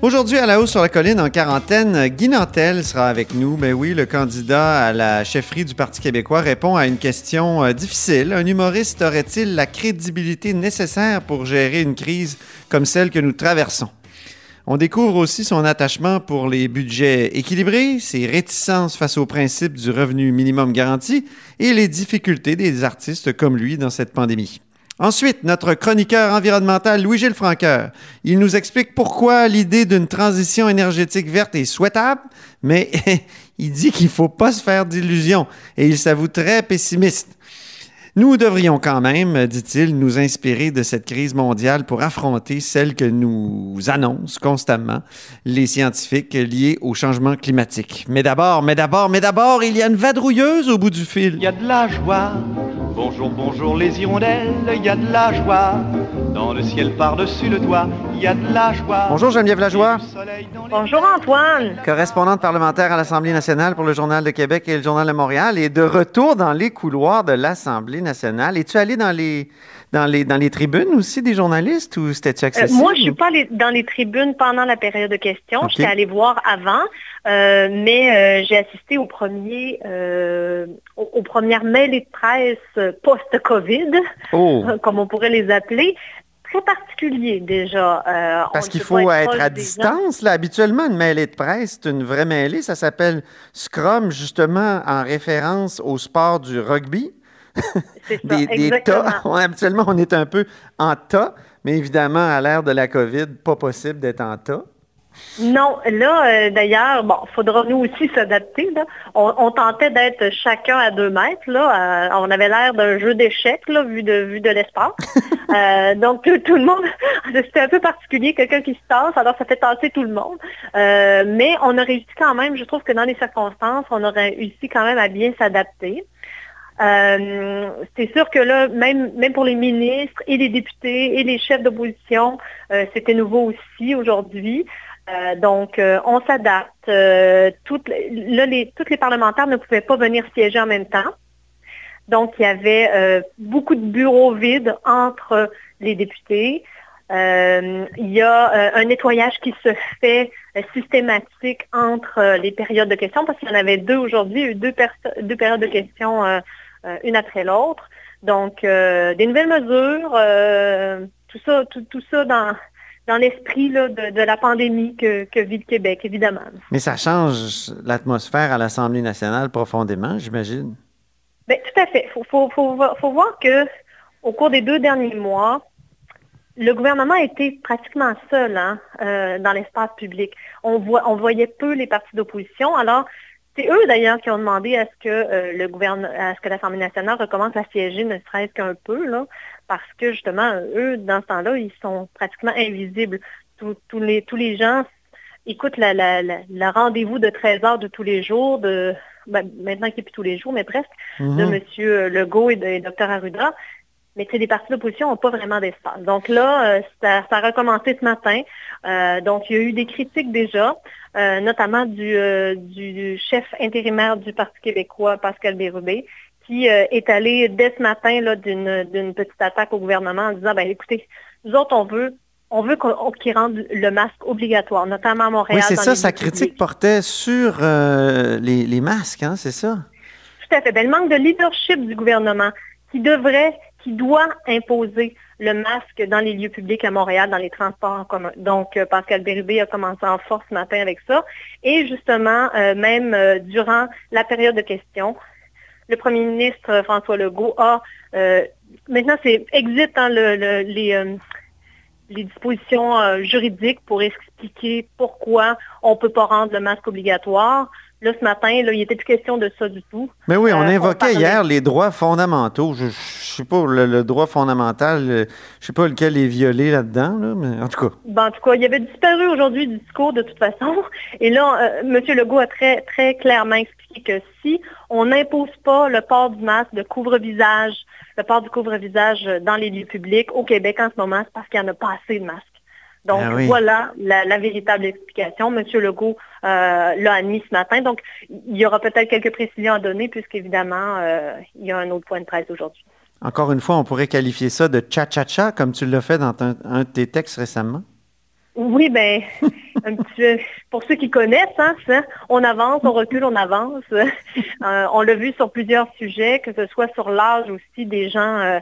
Aujourd'hui, à la hausse sur la colline, en quarantaine, Guy Nantel sera avec nous. Ben oui, le candidat à la chefferie du Parti québécois répond à une question euh, difficile. Un humoriste aurait-il la crédibilité nécessaire pour gérer une crise comme celle que nous traversons? On découvre aussi son attachement pour les budgets équilibrés, ses réticences face au principe du revenu minimum garanti et les difficultés des artistes comme lui dans cette pandémie. Ensuite, notre chroniqueur environnemental Louis-Gilles Franqueur. Il nous explique pourquoi l'idée d'une transition énergétique verte est souhaitable, mais il dit qu'il ne faut pas se faire d'illusions et il s'avoue très pessimiste. Nous devrions quand même, dit-il, nous inspirer de cette crise mondiale pour affronter celle que nous annoncent constamment les scientifiques liés au changement climatique. Mais d'abord, mais d'abord, mais d'abord, il y a une vadrouilleuse au bout du fil. Il y a de la joie. Bonjour, bonjour les hirondelles, il y a de la joie. Dans le ciel par-dessus le toit, il y a de la joie. Bonjour Geneviève Lajoie. Bonjour Antoine. Correspondante parlementaire à l'Assemblée nationale pour le Journal de Québec et le Journal de Montréal et de retour dans les couloirs de l'Assemblée nationale. Es-tu allé dans les, dans, les, dans les tribunes aussi des journalistes ou c'était-tu accessible? Euh, moi, je suis pas allée dans les tribunes pendant la période de questions. Ok. J'étais allée voir avant, euh, mais euh, j'ai assisté au premier, euh, aux, aux premières mêlées de presse post-COVID, Oh! comme on pourrait les appeler. Très particulier déjà. Parce qu'il faut être à distance. Là. Habituellement, une mêlée de presse, c'est une vraie mêlée. Ça s'appelle Scrum, justement, en référence au sport du rugby. C'est ça, Des, des tas. Ouais, habituellement, on est un peu en tas, mais évidemment, à l'ère de la COVID, pas possible d'être en tas. Non, là, euh, d'ailleurs, bon, faudra nous aussi s'adapter. On, on tentait d'être chacun à deux mètres. Là. Euh, on avait l'air d'un jeu d'échecs, là, vu de, vu de l'espace. Euh, donc, tout, tout le monde, c'était un peu particulier, quelqu'un qui se tasse, alors ça fait tasser tout le monde. Mais on a réussi quand même, je trouve que dans les circonstances, on aurait réussi quand même à bien s'adapter. Euh, c'est sûr que là, même, même pour les ministres et les députés et les chefs d'opposition, euh, c'était nouveau aussi aujourd'hui. Euh, donc, euh, on s'adapte. Euh, toutes, là, les, tous les parlementaires ne pouvaient pas venir siéger en même temps. Donc, il y avait beaucoup de bureaux vides entre les députés. Il y a un nettoyage qui se fait systématique entre les périodes de questions, parce qu'il y en avait deux aujourd'hui, deux, deux périodes de questions, une après l'autre. Donc, des nouvelles mesures, tout ça, tout ça dans, dans l'esprit là, de, de la pandémie que, que vit le Québec, évidemment. Mais ça change l'atmosphère à l'Assemblée nationale profondément, j'imagine. Ben, tout à fait. Il faut, faut, faut, vo- faut voir que au cours des deux derniers mois, le gouvernement a été pratiquement seul hein, euh, dans l'espace public. On, voit, on voyait peu les partis d'opposition. Alors, c'est eux d'ailleurs qui ont demandé à ce que euh, le gouvernement, à ce que l'Assemblée nationale recommence à siéger, ne serait-ce qu'un peu, là, parce que justement, eux, dans ce temps-là, ils sont pratiquement invisibles. Tous, les, tous les gens écoutent la, la, la, le rendez-vous de 13 heures de tous les jours, de ben, maintenant qui est plus tous les jours, mais presque, de Mhm. M. Legault et de Dr Arruda. Mais tu sais, les partis d'opposition n'ont pas vraiment d'espace. Donc là, euh, ça, ça a recommencé ce matin. Euh, donc, il y a eu des critiques déjà, euh, notamment du, euh, du chef intérimaire du Parti québécois, Pascal Bérubé, qui euh, est allé dès ce matin d'une petite attaque au gouvernement en disant, ben écoutez, nous autres, on veut on veut qu'on- qu'ils rendent le masque obligatoire, notamment à Montréal. Oui, c'est ça, sa critique publics. portait sur euh, les, les masques, hein, c'est ça? Tout à fait. Ben, le manque de leadership du gouvernement qui devrait, qui doit imposer le masque dans les lieux publics à Montréal, dans les transports en commun. Donc, euh, Pascal Bérubé a commencé en force ce matin avec ça. Et justement, euh, même euh, durant la période de questions, le premier ministre euh, François Legault a, euh, maintenant c'est exit hein, euh, les dispositions juridiques pour expliquer pourquoi on ne peut pas rendre le masque obligatoire. Là, ce matin, là, il n'était plus question de ça du tout. Mais oui, on Euh, invoquait hier les droits fondamentaux. Je ne sais pas, le, le droit fondamental, euh, je sais pas lequel est violé là-dedans, là, mais en tout cas. Ben, en tout cas, il avait disparu aujourd'hui du discours de toute façon. Et là, euh, M. Legault a très, très clairement expliqué que si on n'impose pas le port du masque, le couvre-visage, le port du couvre-visage dans les lieux publics au Québec en ce moment, c'est parce qu'il n'y en a pas assez de masques. Donc, Ah oui. voilà la, la véritable explication. M. Legault euh, l'a admis ce matin. Donc, il y aura peut-être quelques précisions à donner, puisqu'évidemment, euh, il y a un autre point de presse aujourd'hui. Encore une fois, on pourrait qualifier ça de cha-cha-cha, comme tu l'as fait dans un, un de tes textes récemment. Oui, ben, un petit peu, pour ceux qui connaissent, hein, ça, on avance, on recule, on avance. Euh, on l'a vu sur plusieurs sujets, que ce soit sur l'âge aussi des gens euh,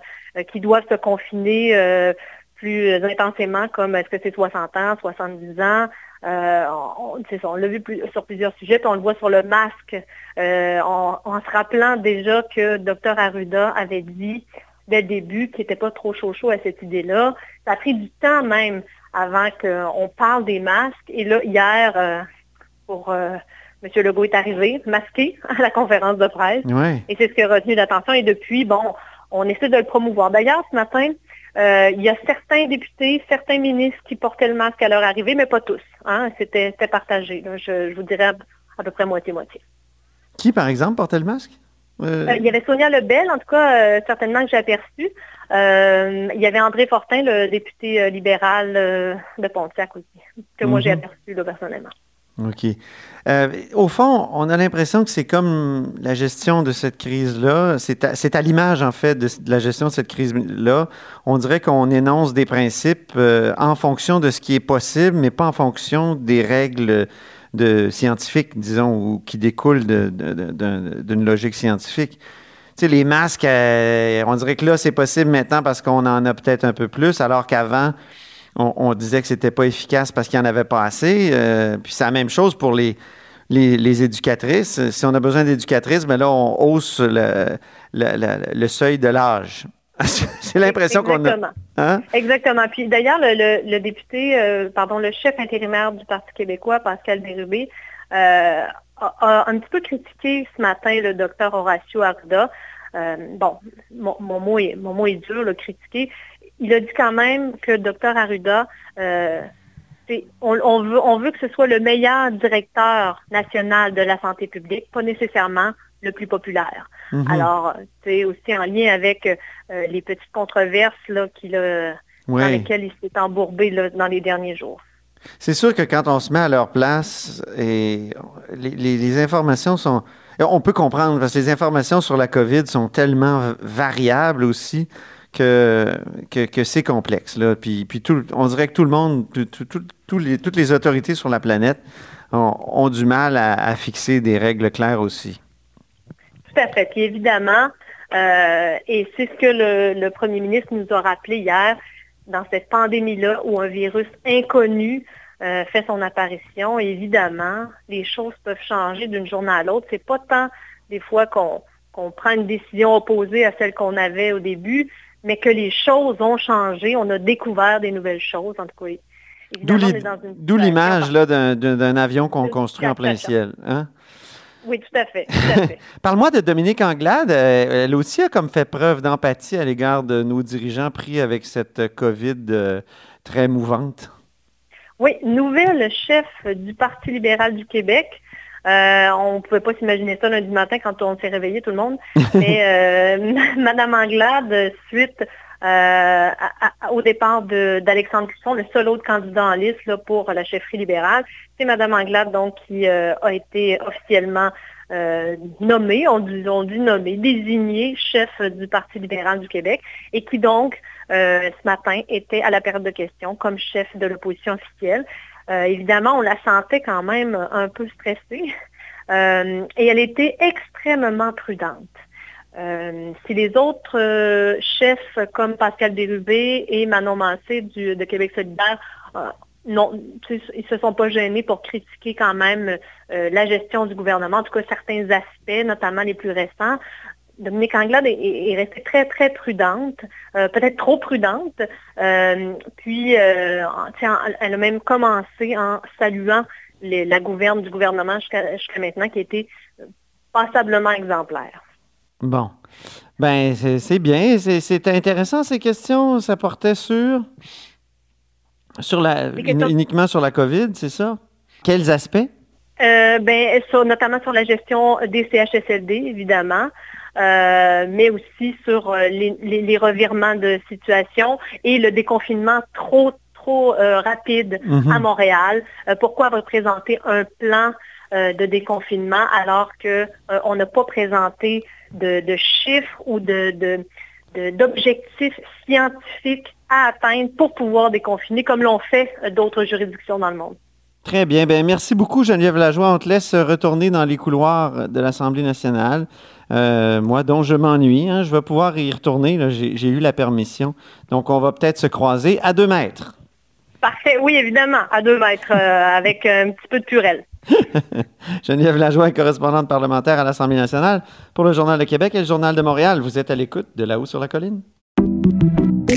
qui doivent se confiner euh, plus intensément, comme est-ce que c'est 60 ans, 70 ans. Euh, on, l'a vu plus- sur plusieurs sujets, puis on le voit sur le masque, euh, en, en se rappelant déjà que Dr Arruda avait dit dès le début qu'il n'était pas trop chaud chaud à cette idée-là. Ça a pris du temps même avant qu'on parle des masques. Et là, hier, euh, pour euh, M. Legault est arrivé, masqué, à la conférence de presse. Et c'est ce qui a retenu l'attention. Et depuis, bon, on essaie de le promouvoir. D'ailleurs, ce matin, euh, il y a certains députés, certains ministres qui portaient le masque à leur arrivée, mais pas tous. Hein? C'était, partagé. là. Je, je vous dirais à, à peu près moitié-moitié. Qui, par exemple, portait le masque? Euh, Euh, il y avait Sonia Lebel, en tout cas, euh, certainement que j'ai aperçu. Il y avait André Fortin, le député libéral de Pontiac aussi, que moi j'ai Mhm. aperçu là, personnellement. OK. Euh, au fond, on a l'impression que c'est comme la gestion de cette crise-là. C'est à, à l'image, en fait, de, de la gestion de cette crise-là. On dirait qu'on énonce des principes euh, en fonction de ce qui est possible, mais pas en fonction des règles de scientifiques, disons, ou qui découlent d'une logique scientifique. Tu sais, les masques, euh, on dirait que là, c'est possible maintenant parce qu'on en a peut-être un peu plus, alors qu'avant, on, on disait que c'était pas efficace parce qu'il n'y en avait pas assez. Euh, puis c'est la même chose pour les, les, les éducatrices. Si on a besoin d'éducatrices, ben là, on hausse le, le, le- le seuil de l'âge. c'est l'impression qu'on a. Exactement. Hein? Exactement. Puis d'ailleurs, le, député, euh, pardon, le chef intérimaire du Parti québécois, Pascal Bérubé, euh, a, a un petit peu critiqué ce matin le docteur Horacio Arruda. Euh, bon, mon, mon mot est, mon mot est dur, le critiquer. Il a dit quand même que le docteur Arruda, euh, on, on veut, on veut que ce soit le meilleur directeur national de la santé publique, pas nécessairement le plus populaire. Mhm. Alors, c'est aussi en lien avec euh, les petites controverses là, qu'il a, dans lesquelles il s'est embourbé là, dans les derniers jours. C'est sûr que quand on se met à leur place, et les, les- les informations sont... On peut comprendre, parce que les informations sur la COVID sont tellement variables aussi que, c'est complexe. Là. Puis, on dirait que tout le monde, toutes les autorités sur la planète ont, du mal à, fixer des règles claires aussi. Tout à fait. Puis évidemment, euh, et c'est ce que le, premier ministre nous a rappelé hier, dans cette pandémie-là où un virus inconnu euh, fait son apparition, évidemment, les choses peuvent changer d'une journée à l'autre. C'est pas tant des fois qu'on prend une décision opposée à celle qu'on avait au début, mais que les choses ont changé. On a découvert des nouvelles choses. En tout cas, D'où l'image d'un, avion qu'on construit en plein ciel. Hein? Oui, tout à fait. Parle-moi de Dominique Anglade. Elle aussi a comme fait preuve d'empathie à l'égard de nos dirigeants pris avec cette COVID euh, très mouvante. Oui, nouvelle chef du Parti libéral du Québec. Euh, on ne pouvait pas s'imaginer ça lundi matin quand on s'est réveillé tout le monde. Mais euh, Madame Anglade, suite euh, au départ d'Alexandre Cusson, le seul autre candidat en liste pour la chefferie libérale, c'est Madame Anglade donc qui euh, a été officiellement euh, nommée, on dit, on dit chef du Parti libéral du Québec et qui donc ce matin était à la période de questions comme chef de l'opposition officielle. Euh, évidemment, on la sentait quand même un peu stressée euh, et elle était extrêmement prudente. Euh, si les autres chefs comme Pascal Bérubé et Manon Mancé du, de Québec solidaire euh, non, ils se sont pas gênés pour critiquer quand même la gestion du gouvernement, en tout cas certains aspects, notamment les plus récents. Dominique Anglade est, est- est restée très, très prudente, euh, peut-être trop prudente. Euh, puis, euh, elle a même commencé en saluant la gouverne du gouvernement jusqu'à maintenant qui a été passablement exemplaire. Bon. Ben, c'est bien. C'est intéressant ces questions. Ça portait sur. Sur la, uniquement sur la COVID, c'est ça? Quels aspects? Euh, ben, notamment sur la gestion des CHSLD, évidemment. Euh, mais aussi sur euh, les, revirements de situation et le déconfinement trop, trop rapide mhm. à Montréal. pourquoi représenter un plan de déconfinement alors qu'on n'a pas présenté de, chiffres ou de, d'objectifs scientifiques à atteindre pour pouvoir déconfiner, comme l'ont fait d'autres juridictions dans le monde? Très bien. Ben, merci beaucoup, Geneviève Lajoie. On te laisse retourner dans les couloirs de l'Assemblée nationale. Euh, moi, dont je m'ennuie, hein. je vais pouvoir y retourner. J'ai eu la permission. Donc, on va peut-être se croiser à deux mètres. Parfait. Oui, évidemment, à deux mètres, euh, avec un petit peu de purelle. Geneviève Lajoie, correspondante parlementaire à l'Assemblée nationale pour le Journal de Québec et le Journal de Montréal. Vous êtes à l'écoute de là-haut sur la colline.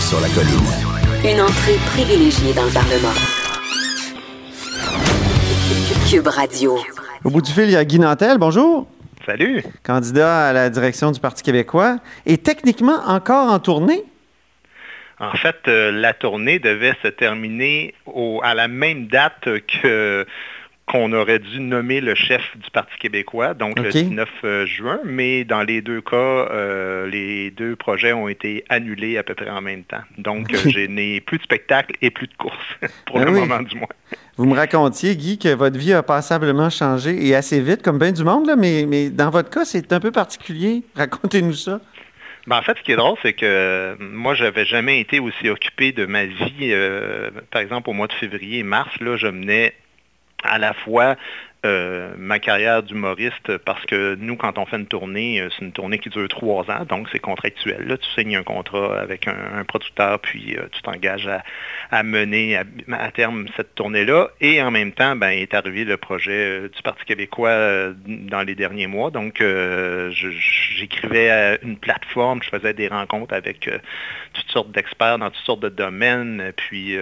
sur la colline. Une entrée privilégiée dans le Parlement. Cube Radio. Au bout du fil, il y a Guy Nantel. Bonjour. Salut. Candidat à la direction du Parti québécois et techniquement encore en tournée? En fait, euh, la tournée devait se terminer à la même date que qu'on aurait dû nommer le chef du Parti québécois, donc le 19 euh, juin, mais dans les deux cas, euh, les deux projets ont été annulés à peu près en même temps. Donc, je n'ai plus de spectacle et plus de course, pour ben le moment du moins. Vous me racontiez, Guy, que votre vie a passablement changé et assez vite, comme bien du monde, là, mais, mais dans votre cas, c'est un peu particulier. Racontez-nous ça. Ben, en fait, ce qui est drôle, c'est que moi, je n'avais jamais été aussi occupé de ma vie. Euh, par exemple, au mois de février et mars, là, je menais à la fois euh, ma carrière d'humoriste parce que nous, quand on fait une tournée, euh, c'est une tournée qui dure trois ans, donc c'est contractuel. Là, tu signes un contrat avec un, producteur, puis euh, tu t'engages à, mener à, terme cette tournée-là. Et en même temps, ben, est arrivé le projet du Parti québécois dans les derniers mois. Donc, j'écrivais une plateforme, je faisais des rencontres avec toutes sortes d'experts dans toutes sortes de domaines, puis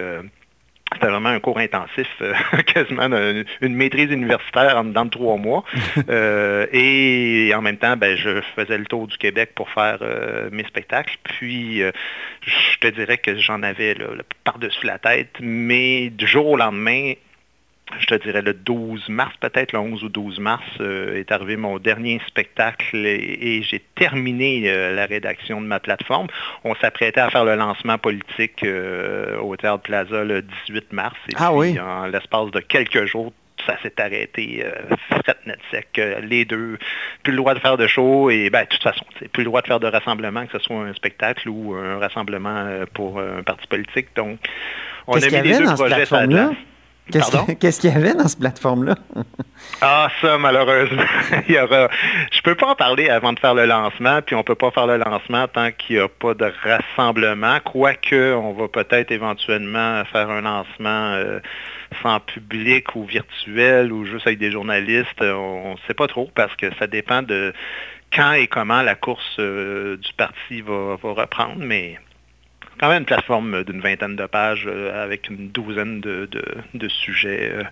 c'était vraiment un cours intensif, euh, quasiment une, maîtrise universitaire en dedans de trois mois. Euh, et en même temps, ben, je faisais le tour du Québec pour faire euh, mes spectacles. Puis, je te dirais que j'en avais par-dessus la tête. Mais du jour au lendemain, je te dirais le 12 mars, peut-être le 11 ou 12 mars, euh, est arrivé mon dernier spectacle et, j'ai terminé euh, la rédaction de ma plateforme. On s'apprêtait à faire le lancement politique euh, au Théâtre Plaza le 18 mars. Et ah oui? en l'espace de quelques jours, ça s'est arrêté fret net sec, les deux, plus le droit de faire de show et ben, de toute façon, plus le droit de faire de rassemblement, que ce soit un spectacle ou un rassemblement pour un parti politique. Donc, on a mis les deux projets à la Qu'est-ce qu'il y avait dans cette plateforme-là? ah, ça, malheureusement, il y aura... Je peux pas en parler avant de faire le lancement, puis on peut pas faire le lancement tant qu'il n'y a pas de rassemblement, quoique on va peut-être éventuellement faire un lancement euh, sans public ou virtuel ou juste avec des journalistes. On ne sait pas trop parce que ça dépend de quand et comment la course euh, du parti va, va reprendre, mais quand même une plateforme d'une vingtaine de pages euh, avec une douzaine de, sujets euh,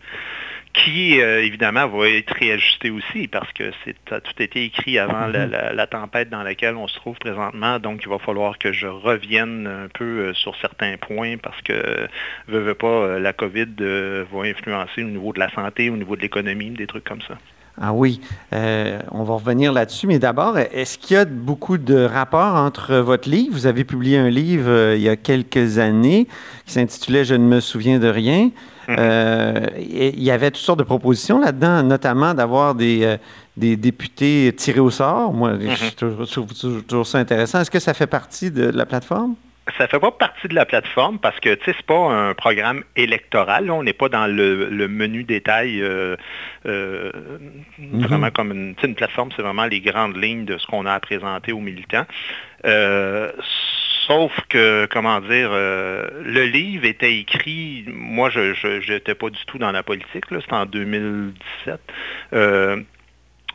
qui, euh, évidemment, va être réajusté aussi parce que c'est tout a été écrit avant mm-hmm. la, tempête dans laquelle on se trouve présentement. Donc, il va falloir que je revienne un peu sur certains points parce que, veux, veux pas, la COVID va influencer au niveau de la santé, au niveau de l'économie, des trucs comme ça. Ah oui, euh, on va revenir là-dessus, mais d'abord, est-ce qu'il y a beaucoup de rapports entre votre livre? Vous avez publié un livre euh, il y a quelques années qui s'intitulait Je ne me souviens de rien. Mm-hmm. Euh, il y avait toutes sortes de propositions là-dedans, notamment d'avoir des, des députés tirés au sort. Moi, je mm-hmm. trouve toujours ça intéressant. Est-ce que ça fait partie de la plateforme? Ça fait pas partie de la plateforme parce que c'est pas un programme électoral. On n'est pas dans le, menu détail euh, euh, mhm. vraiment comme une, une plateforme, c'est vraiment les grandes lignes de ce qu'on a à présenter aux militants. Euh, sauf que, comment dire, le livre était écrit, moi je n'étais pas du tout dans la politique, c'était en 2017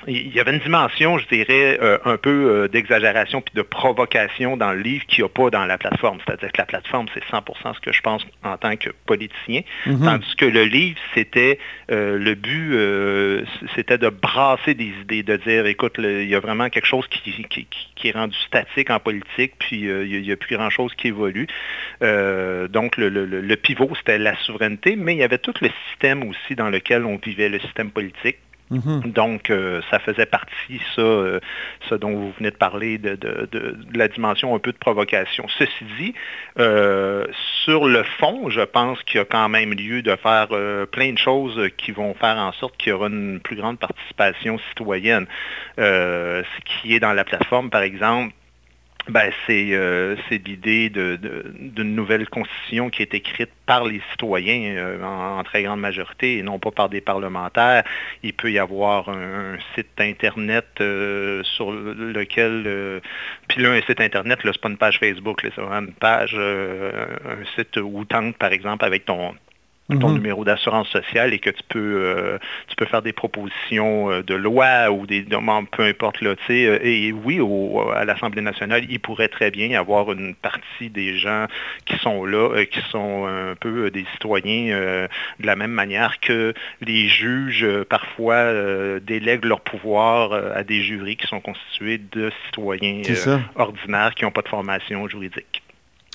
il y avait une dimension, je dirais, euh, un peu euh, d'exagération puis de provocation dans le livre qu'il n'y a pas dans la plateforme. C'est-à-dire que la plateforme, c'est 100% ce que je pense en tant que politicien, mhm. tandis que le livre, c'était euh, le but, c'était de brasser des idées, de dire, écoute, il y a vraiment quelque chose qui, qui, est rendu statique en politique, puis il n'y a, plus grand-chose qui évolue. donc, le, le pivot, c'était la souveraineté, mais il y avait tout le système aussi dans lequel on vivait, le système politique Mhm. Donc, euh, ça faisait partie, ça, euh, ce dont vous venez de parler, de, la dimension un peu de provocation. Ceci dit, euh, sur le fond, je pense qu'il y a quand même lieu de faire plein de choses qui vont faire en sorte qu'il y aura une plus grande participation citoyenne. ce qui est dans la plateforme, par exemple, ben, euh, c'est l'idée d'une nouvelle constitution qui est écrite par les citoyens euh, en, très grande majorité et non pas par des parlementaires. Il peut y avoir un, site Internet euh, sur lequel... puis là, un site Internet, ce n'est pas une page Facebook, c'est vraiment une page, un site tente, par exemple, avec ton, ton mhm. numéro d'assurance sociale et que tu peux, euh, tu peux faire des propositions euh, de loi ou des demandes, peu importe là. Euh, et oui, à l'Assemblée nationale, il pourrait très bien y avoir une partie des gens qui sont là, qui sont un peu des citoyens de la même manière que les juges parfois délèguent leur pouvoir à des jurys qui sont constitués de citoyens ordinaires qui n'ont pas de formation juridique.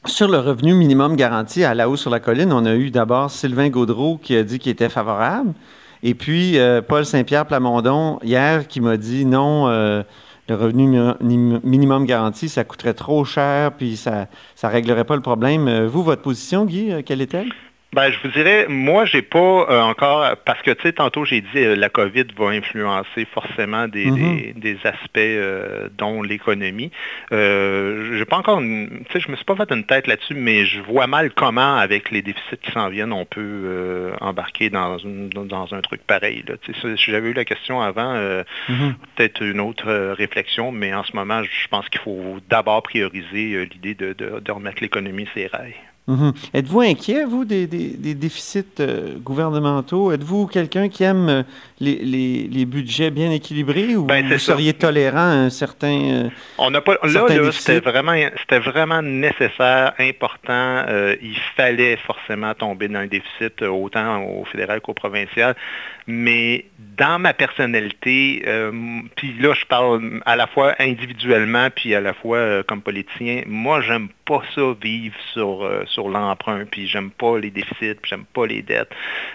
Sur le revenu minimum garanti à la haut sur la colline, on a eu d'abord Sylvain Gaudreau qui a dit qu'il était favorable. Et puis euh, Paul Saint-Pierre Plamondon, hier, qui m'a dit non, euh, le revenu minimum garanti, ça coûterait trop cher, puis ça ne réglerait pas le problème. Euh, vous, votre position, Guy, quelle est-elle? Ben, je vous dirais, moi, j'ai pas euh, encore, parce que, tu sais, tantôt, j'ai dit, euh, la COVID va influencer forcément des, mhm. aspects euh, dont l'économie. j'ai pas encore, tu sais, je me suis pas fait une tête là-dessus, mais je vois mal comment, avec les déficits qui s'en viennent, on peut embarquer dans, dans un truc pareil. Si j'avais eu la question avant, mhm. peut-être une autre réflexion, mais en ce moment, je pense qu'il faut d'abord prioriser l'idée de, de remettre l'économie ses rails. Mhm. Êtes-vous inquiet, vous, des, déficits euh, gouvernementaux? Êtes-vous quelqu'un qui aime euh, les, budgets bien équilibrés ou ben, vous seriez tolérant à un certain. Euh, On n'a pas. Là, c'était vraiment, vraiment nécessaire, important. il fallait forcément tomber dans un déficit autant au fédéral qu'au provincial. Mais dans ma personnalité, puis là, je parle à la fois individuellement puis à la fois comme politicien, moi, j'aime pas ça vivre sur sur l'emprunt, puis j'aime pas les déficits, puis j'aime pas les dettes.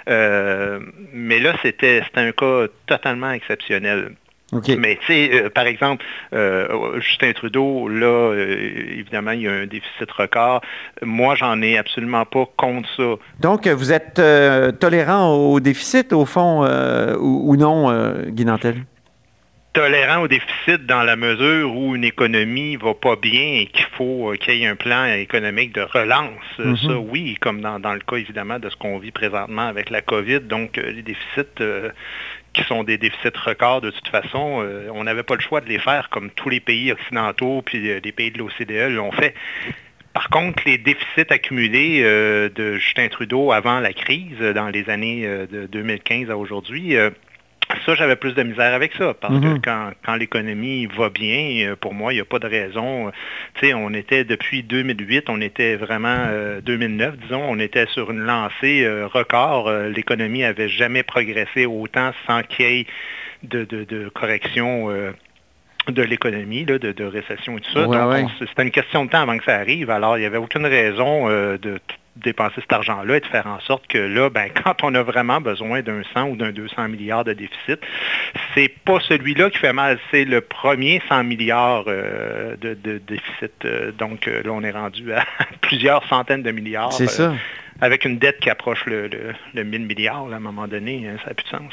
Euh, mais là, c'était un cas totalement exceptionnel. Mais tu sais, euh, par exemple, euh, Justin Trudeau, là, évidemment, il y a un déficit record. Moi, j'en ai absolument pas contre ça. Donc, vous êtes tolérant au déficit, au fond, ou, non, Guy tolérant au déficit dans la mesure où une économie va pas bien et qu'il faut euh, qu'il y ait un plan économique de relance. Euh, mhm. Ça, oui, comme dans, le cas évidemment de ce qu'on vit présentement avec la COVID. Donc, euh, les déficits qui sont des déficits records de toute façon, on n'avait pas le choix de les faire comme tous les pays occidentaux puis les pays de l'OCDE l'ont fait. Par contre, les déficits accumulés de Justin Trudeau avant la crise, dans les années de 2015 à aujourd'hui, ça, j'avais plus de misère avec ça, parce que mhm. quand, l'économie va bien, euh, pour moi, il n'y a pas de raison. Euh, tu sais, on était depuis 2008, on était vraiment 2009, euh, disons, on était sur une lancée record. l'économie n'avait jamais progressé autant sans qu'il y ait de, correction de l'économie, de, de, récession et tout ça. C'était une question de temps avant que ça arrive. Alors, il n'y avait aucune raison de dépenser cet argent-là et de faire en sorte que là, ben, quand on a vraiment besoin d'un 100 ou d'un 200 milliards de déficit, c'est pas celui-là qui fait mal, c'est le premier 100 milliards euh, de, déficit. Euh, donc euh, là, on est rendu à plusieurs centaines de milliards. C'est ça. Avec une dette qui approche le, le, 1000 milliards à un moment donné, hein, ça n'a plus de sens.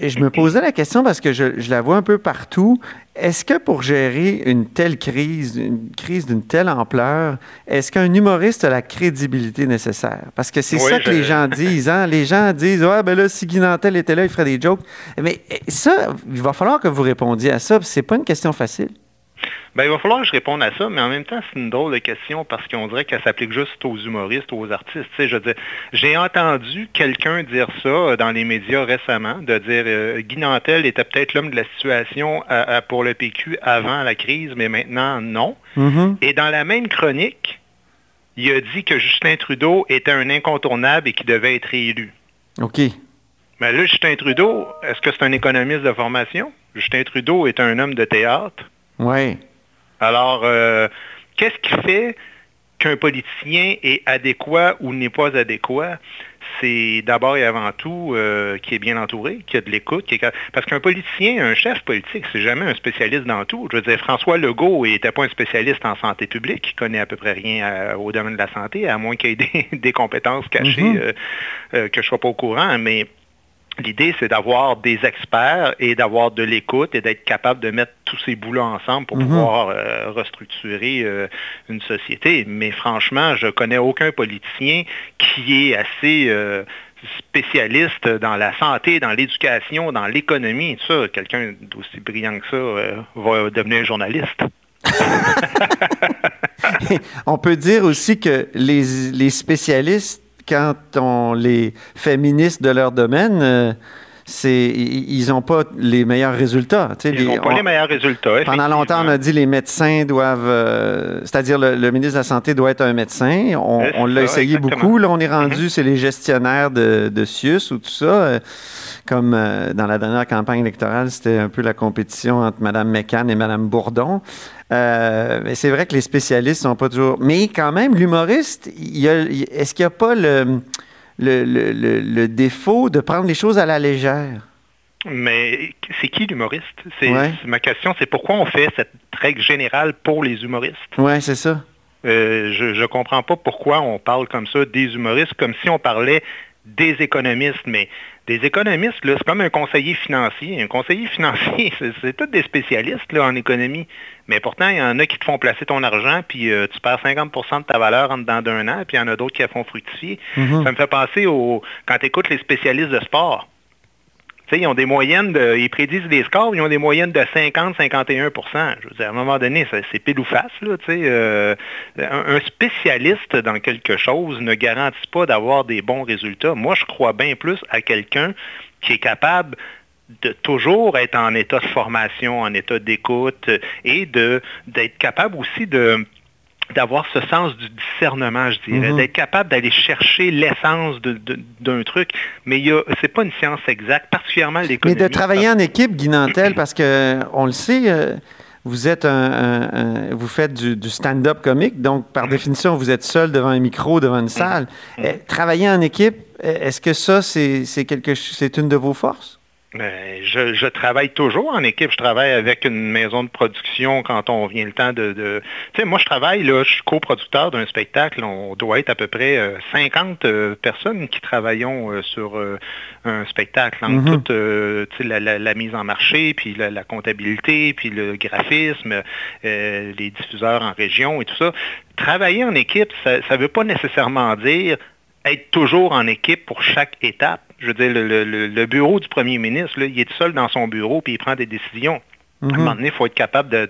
Je me posais la question parce que je, la vois un peu partout Est-ce que pour gérer une telle crise, une crise d'une telle ampleur, est-ce qu'un humoriste a la crédibilité nécessaire? Parce que c'est Oui, ça que je- les gens disent. Hein? Les gens disent Ouais, ben là, si Guy Nantel était là, il ferait des jokes. Mais eh, ça, il va falloir que vous répondiez à ça. C'est pas une question facile. Ben, il va falloir que je réponde à ça, mais en même temps, c'est une drôle de question parce qu'on dirait qu'elle s'applique juste aux humoristes, aux artistes. Tu sais, je veux dire, j'ai entendu quelqu'un dire ça euh, dans les médias récemment, de dire euh, Guy Nantel était peut-être l'homme de la situation à- à- pour le PQ avant la crise, mais maintenant non. Mhm. Et dans la même chronique, il a dit que Justin Trudeau était un incontournable et qu'il devait être réélu. OK. Mais là, Justin Trudeau, est-ce que c'est un économiste de formation? Justin Trudeau est un homme de théâtre. Oui. Alors, euh, qu'est-ce qui fait qu'un politicien est adéquat ou n'est pas adéquat? C'est d'abord et avant tout euh, qui est bien entouré, qui a de l'écoute. est Parce qu'un politicien, un chef politique, c'est jamais un spécialiste dans tout. Je veux dire, François Legault n'était pas un spécialiste en santé publique, il connaît à peu près rien à- au domaine de la santé, à moins qu'il ait des, des compétences cachées Mhm. euh, euh, que je ne sois pas au courant. Mais L'idée, c'est d'avoir des experts et d'avoir de l'écoute et d'être capable de mettre tous ces bouts-là ensemble pour Mhm. pouvoir euh, restructurer euh, une société. Mais franchement, je connais aucun politicien qui est assez euh, spécialiste dans la santé, dans l'éducation, dans l'économie. Ça, quelqu'un d'aussi brillant que ça va devenir journaliste. on peut dire aussi que les, les spécialistes, quand on les fait ministres de leur domaine, euh, c'est, ils n'ont pas les meilleurs résultats. Ils n'ont pas on- les meilleurs résultats. Pendant longtemps, on a dit les médecins doivent, euh, c'est-à-dire le, le ministre de la Santé doit être un médecin. On, l'a essayé exactement. beaucoup. Là, on est rendu, c'est les gestionnaires de, de CIUS ou tout ça. Comme euh, dans la dernière campagne électorale, c'était un peu la compétition entre Mme McCann et Mme Bourdon. Euh, mais c'est vrai que les spécialistes sont pas toujours. Mais quand même, l'humoriste, est-ce qu'il n'y a pas le, le, le- le- le défaut de prendre les choses à la légère? Mais c'est qui l'humoriste? C'est, Ouais. c'est- Ma question, c'est pourquoi on fait cette règle générale pour les humoristes? Oui, c'est ça. Euh, je ne comprends pas pourquoi on parle comme ça des humoristes, comme si on parlait des économistes. Mais des économistes, c'est comme un conseiller financier. Un conseiller financier, c'est, tous des spécialistes là, en économie. Mais pourtant, il y en a qui te font placer ton argent, puis euh, tu perds 50% de ta valeur en dedans d'un an, puis il y en a d'autres qui la font fructifier. Mhm. Ça me fait penser au quand tu écoutes les spécialistes de sport. Ils ont des moyennes. Ils prédisent des scores, ils ont des moyennes de 50-51% Je veux dire, à un moment donné, c'est pile ou face. Là, euh, un, spécialiste dans quelque chose ne garantit pas d'avoir des bons résultats. Moi, je crois bien plus à quelqu'un qui est capable de toujours être en état de formation, en état d'écoute et d'être capable aussi de d'avoir ce sens du discernement, je dirais, Mhm. d'être capable d'aller chercher l'essence d'un truc. Mais a- c'est pas une science exacte, particulièrement Mais l'économie. de travailler en équipe, Guy Nantel, parce que on le sait, euh, vous êtes un, un- un- vous faites du, du stand-up comique, donc par définition, vous êtes seul devant un micro, devant une salle. Euh, travailler en équipe, euh, est-ce que ça, c'est quelque, c'est une de vos forces? Ben, je, je travaille toujours en équipe. Je travaille avec une maison de production quand on vient le temps de... de- Tu sais, moi, je travaille, là, je suis coproducteur d'un spectacle. On doit être à peu près euh, 50 euh, personnes qui travaillons euh, sur euh, un spectacle. Entre Mhm. toute euh, la, la- la mise en marché, puis la, la comptabilité, puis le graphisme, euh, les diffuseurs en région et tout ça. Travailler en équipe, ça ne veut pas nécessairement dire être toujours en équipe pour chaque étape. Je veux dire, le, le- le- le bureau du premier ministre, là, il est seul dans son bureau puis il prend des décisions. À un Mhm. moment donné, il faut être capable de...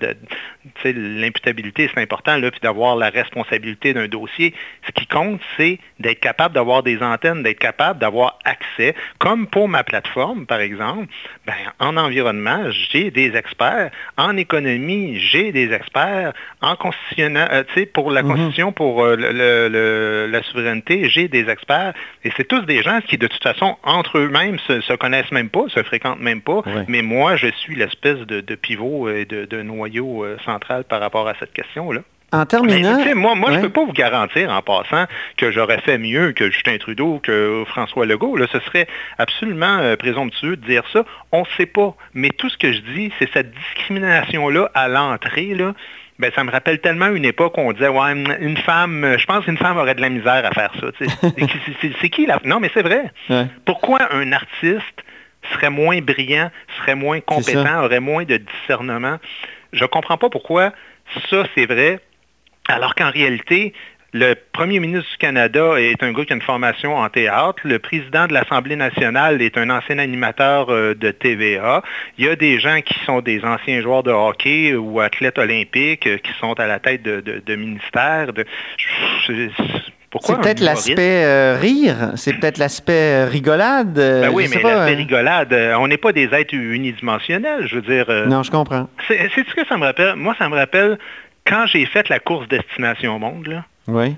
l'imputabilité, c'est important, là, puis d'avoir la responsabilité d'un dossier. Ce qui compte, c'est d'être capable d'avoir des antennes, d'être capable d'avoir accès. Comme pour ma plateforme, par exemple, ben, en environnement, j'ai des experts. En économie, j'ai des experts. En constitutionnel, euh, tu sais, pour la Mhm. constitution, pour euh, le- le- le- la souveraineté, j'ai des experts. Et c'est tous des gens qui, de toute façon, entre eux-mêmes, se, se connaissent même pas, se fréquentent même pas. Ouais. Mais moi, je suis l'espèce de, de pivot et de, de noyau euh, central par rapport à cette question-là. En Mais, terminant, tu sais, moi, moi je ne peux pas vous garantir en passant que j'aurais fait mieux que Justin Trudeau, que François Legault. Là, ce serait absolument euh, présomptueux de dire ça. On ne sait pas. Mais tout ce que je dis, c'est cette discrimination-là à l'entrée, là, ben, ça me rappelle tellement une époque où on disait, ouais, une- une femme, euh, je pense qu'une femme aurait de la misère à faire ça. C'est- qui la... Non, mais c'est vrai. Ouais. Pourquoi un artiste serait moins brillant, serait moins compétent, aurait moins de discernement? Je ne comprends pas pourquoi ça, c'est vrai, alors qu'en réalité, le premier ministre du Canada est un gars qui a une formation en théâtre. Le président de l'Assemblée nationale est un ancien animateur euh, de TVA. Il y a des gens qui sont des anciens joueurs de hockey ou athlètes olympiques euh, qui sont à la tête de, ministères. C'est peut-être l'aspect euh, rire, c'est peut-être l'aspect rigolade. Ben oui, mais l'aspect rigolade, on n'est pas des êtres unidimensionnels, je veux dire. non, je comprends. C'est ce que ça me rappelle. Moi, ça me rappelle quand j'ai fait la course Destination Monde, là,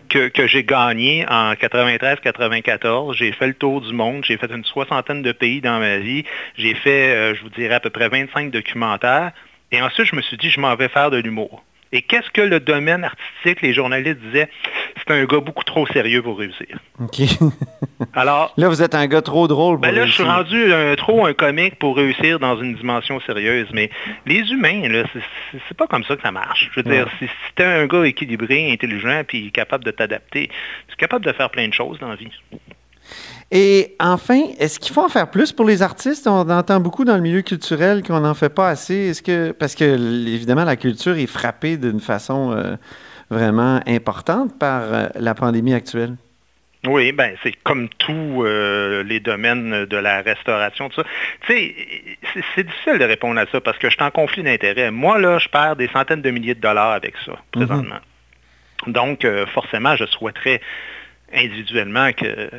que, j'ai gagné en 93-94. J'ai fait le tour du monde. J'ai fait une soixantaine de pays dans ma vie. J'ai fait, euh, je vous dirais, à peu près 25 documentaires. Et ensuite, je me suis dit, je m'en vais faire de l'humour. Et qu'est-ce que le domaine artistique, les journalistes disaient, c'est un gars beaucoup trop sérieux pour réussir. OK. Alors. Là, vous êtes un gas trop drôle pour ben Là, je suis rendu trop un comique pour réussir dans une dimension sérieuse. Mais les humains, là, c'est pas comme ça que ça marche. Je veux dire, si, si tu un gars équilibré, intelligent, puis capable de t'adapter, tu es capable de faire plein de choses dans la vie. Et enfin, est-ce qu'il faut en faire plus pour les artistes? On entend beaucoup dans le milieu culturel qu'on n'en fait pas assez. Est-ce que parce que évidemment la culture est frappée d'une façon euh, vraiment importante par euh, la pandémie actuelle? Oui, ben c'est comme tous euh, les domaines de la restauration, tout ça. Tu sais, c'est difficile de répondre à ça parce que je suis en conflit d'intérêts. Moi, là, je perds des centaines de milliers de dollars avec ça, présentement. Mm-hmm. Donc, forcément, je souhaiterais individuellement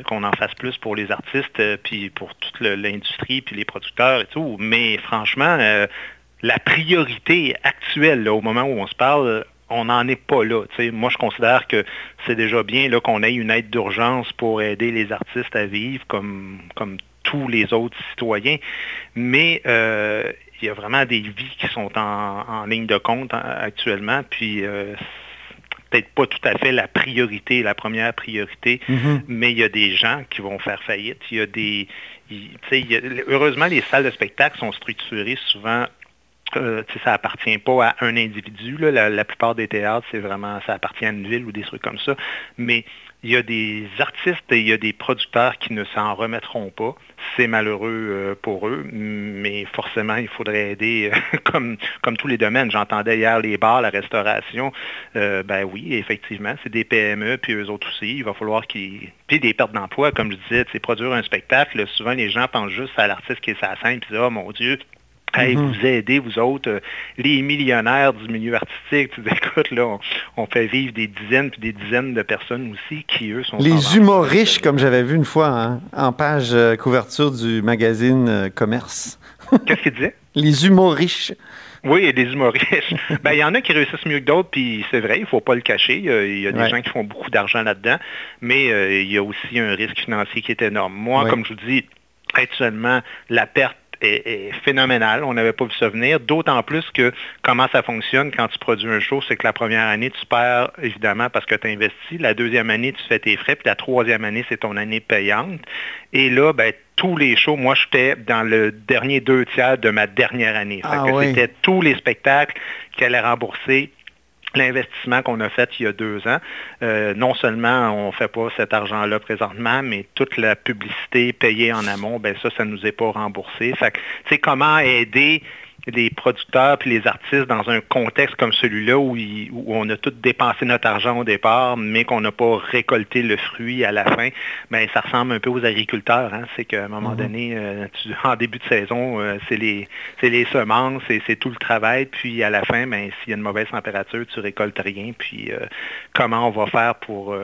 qu'on en fasse plus pour les artistes, euh, puis pour toute l'industrie, puis les producteurs et tout. Mais franchement, euh, la priorité actuelle, au moment où on se parle, on n'en est pas là. Moi, je considère que c'est déjà bien qu'on ait une aide d'urgence pour aider les artistes à vivre comme, comme tous les autres citoyens. Mais euh, il y a vraiment des vies qui sont en, ligne de compte hein, actuellement. Puis peut-être pas tout à fait la priorité, la première priorité, mm-hmm. mais il y a des gens qui vont faire faillite. Il y a des. heureusement, les salles de spectacle sont structurées souvent euh, ça appartient pas à un individu. La, plupart des théâtres, c'est vraiment, ça appartient à une ville ou des trucs comme ça. Mais il y a des artistes et il y a des producteurs qui ne s'en remettront pas. C'est malheureux euh, pour eux, mais forcément, il faudrait aider euh, comme, tous les domaines. J'entendais hier les bars, la restauration. Euh, ben oui, effectivement, c'est des PME, puis eux autres aussi. Il va falloir qu'ils... Puis des pertes d'emploi, comme je disais, c'est produire un spectacle. Souvent, les gens pensent juste à l'artiste qui est sa scène, puis oh mon Dieu, Hey, mhm. vous aidez, vous autres, euh, les millionnaires du milieu artistique. Tu écoute, là, on, fait vivre des dizaines puis des dizaines de personnes aussi qui, eux, sont... Les humoristes, comme j'avais vu une fois hein, en page euh, couverture du magazine euh, Commerce. Qu'est-ce qu'il disait? Les humoristes. Oui, des humoristes. ben, il y en a qui réussissent mieux que d'autres, puis c'est vrai, il ne faut pas le cacher. Il y a des gens qui font beaucoup d'argent là-dedans, mais il y a aussi un risque financier qui est énorme. Moi, comme je vous dis, actuellement, la perte est, phénoménal. On n'avait pas vu ça venir. D'autant plus que comment ça fonctionne quand tu produis un show, c'est que la première année, tu perds évidemment parce que tu investis. La deuxième année, tu fais tes frais. Puis la troisième année, c'est ton année payante. Et là, ben, tous les shows, moi, j'étais dans le dernier deux tiers de ma dernière année. Ah c'était tous les spectacles qui allaient rembourser l'investissement qu'on a fait il y a deux ans. Euh, non seulement on ne fait pas cet argent-là présentement, mais toute la publicité payée en amont, ben ça, ça ne nous est pas remboursé. C'est comment aider les producteurs puis les artistes dans un contexte comme celui-là où, on a tout dépensé notre argent au départ, mais qu'on n'a pas récolté le fruit à la fin, ben ça ressemble un peu aux agriculteurs. Hein. C'est qu'à un moment mhm. donné, euh, en début de saison, euh, c'est les, les semences c'est tout le travail. Puis à la fin, ben, s'il y a une mauvaise température, tu récoltes rien. Puis euh, comment on va faire pour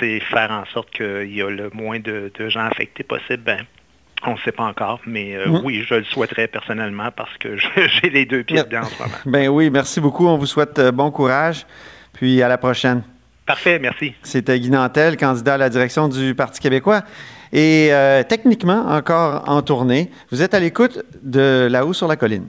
faire en sorte qu'il y a le moins de, gens affectés possible? Ben, on ne sait pas encore, mais euh, mm. oui, je le souhaiterais personnellement parce que j'ai les deux pieds dedans en ce moment. Ben oui, merci beaucoup. On vous souhaite euh, bon courage. Puis à la prochaine. Parfait, merci. C'était Guy Nantel, candidat à la direction du Parti québécois. Et euh, techniquement, encore en tournée, vous êtes à l'écoute de là-haut sur la colline.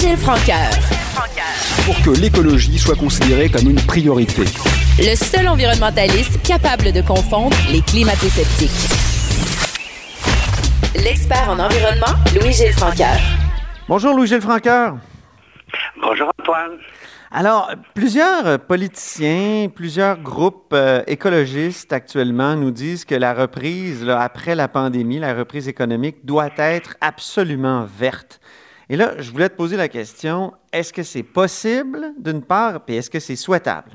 Louis-Gilles Francaire. Pour que l'écologie soit considérée comme une priorité. Le seul environnementaliste capable de confondre les climato-sceptiques. L'expert en environnement, Louis-Gilles Francaire. Bonjour Louis-Gilles Francaire. Bonjour Antoine. Alors, plusieurs politiciens, plusieurs groupes euh, écologistes actuellement nous disent que la reprise là, après la pandémie, la reprise économique doit être absolument verte. Et là, je voulais te poser la question, est-ce que c'est possible d'une part, puis est-ce que c'est souhaitable?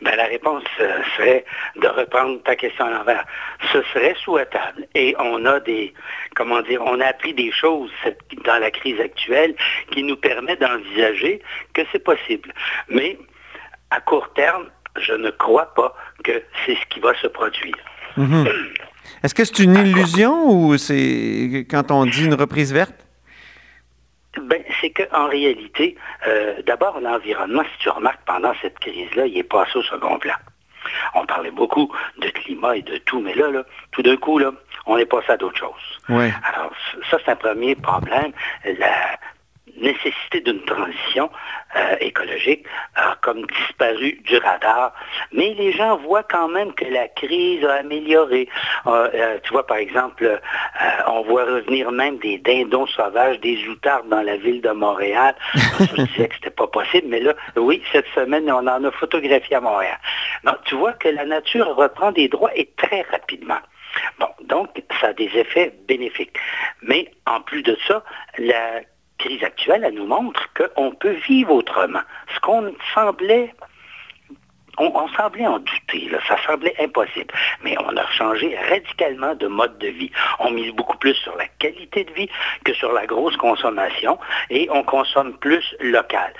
Ben, la réponse euh, serait de reprendre ta question à l'envers. Ce serait souhaitable. Et on a des, comment dire, on a appris des choses dans la crise actuelle qui nous permet d'envisager que c'est possible. Mais à court terme, je ne crois pas que c'est ce qui va se produire. Mhm. Est-ce que c'est une illusion ou c'est quand on dit une reprise verte? Ben, c'est qu'en réalité, euh, d'abord, l'environnement, si tu remarques, pendant cette crise-là, il est passé au second plan. On parlait beaucoup de climat et de tout, mais là, là tout d'un coup, là, on est passé à d'autres choses. Alors, ça, c'est un premier problème. La, nécessité d'une transition euh, écologique a comme disparu du radar. Mais les gens voient quand même que la crise a amélioré. Euh, euh, tu vois, par exemple, on voit revenir même des dindons sauvages, des outards dans la ville de Montréal. Je disais que c'était pas possible, mais là, oui, cette semaine, on en a photographié à Montréal. Donc, tu vois que la nature reprend des droits et très rapidement. Bon, donc, ça a des effets bénéfiques. Mais en plus de ça, la crise actuelle, elle nous montre qu'on peut vivre autrement. Ce qu'on semblait on, semblait en douter, ça semblait impossible. Mais on a changé radicalement de mode de vie. On mise beaucoup plus sur la qualité de vie que sur la grosse consommation et on consomme plus local.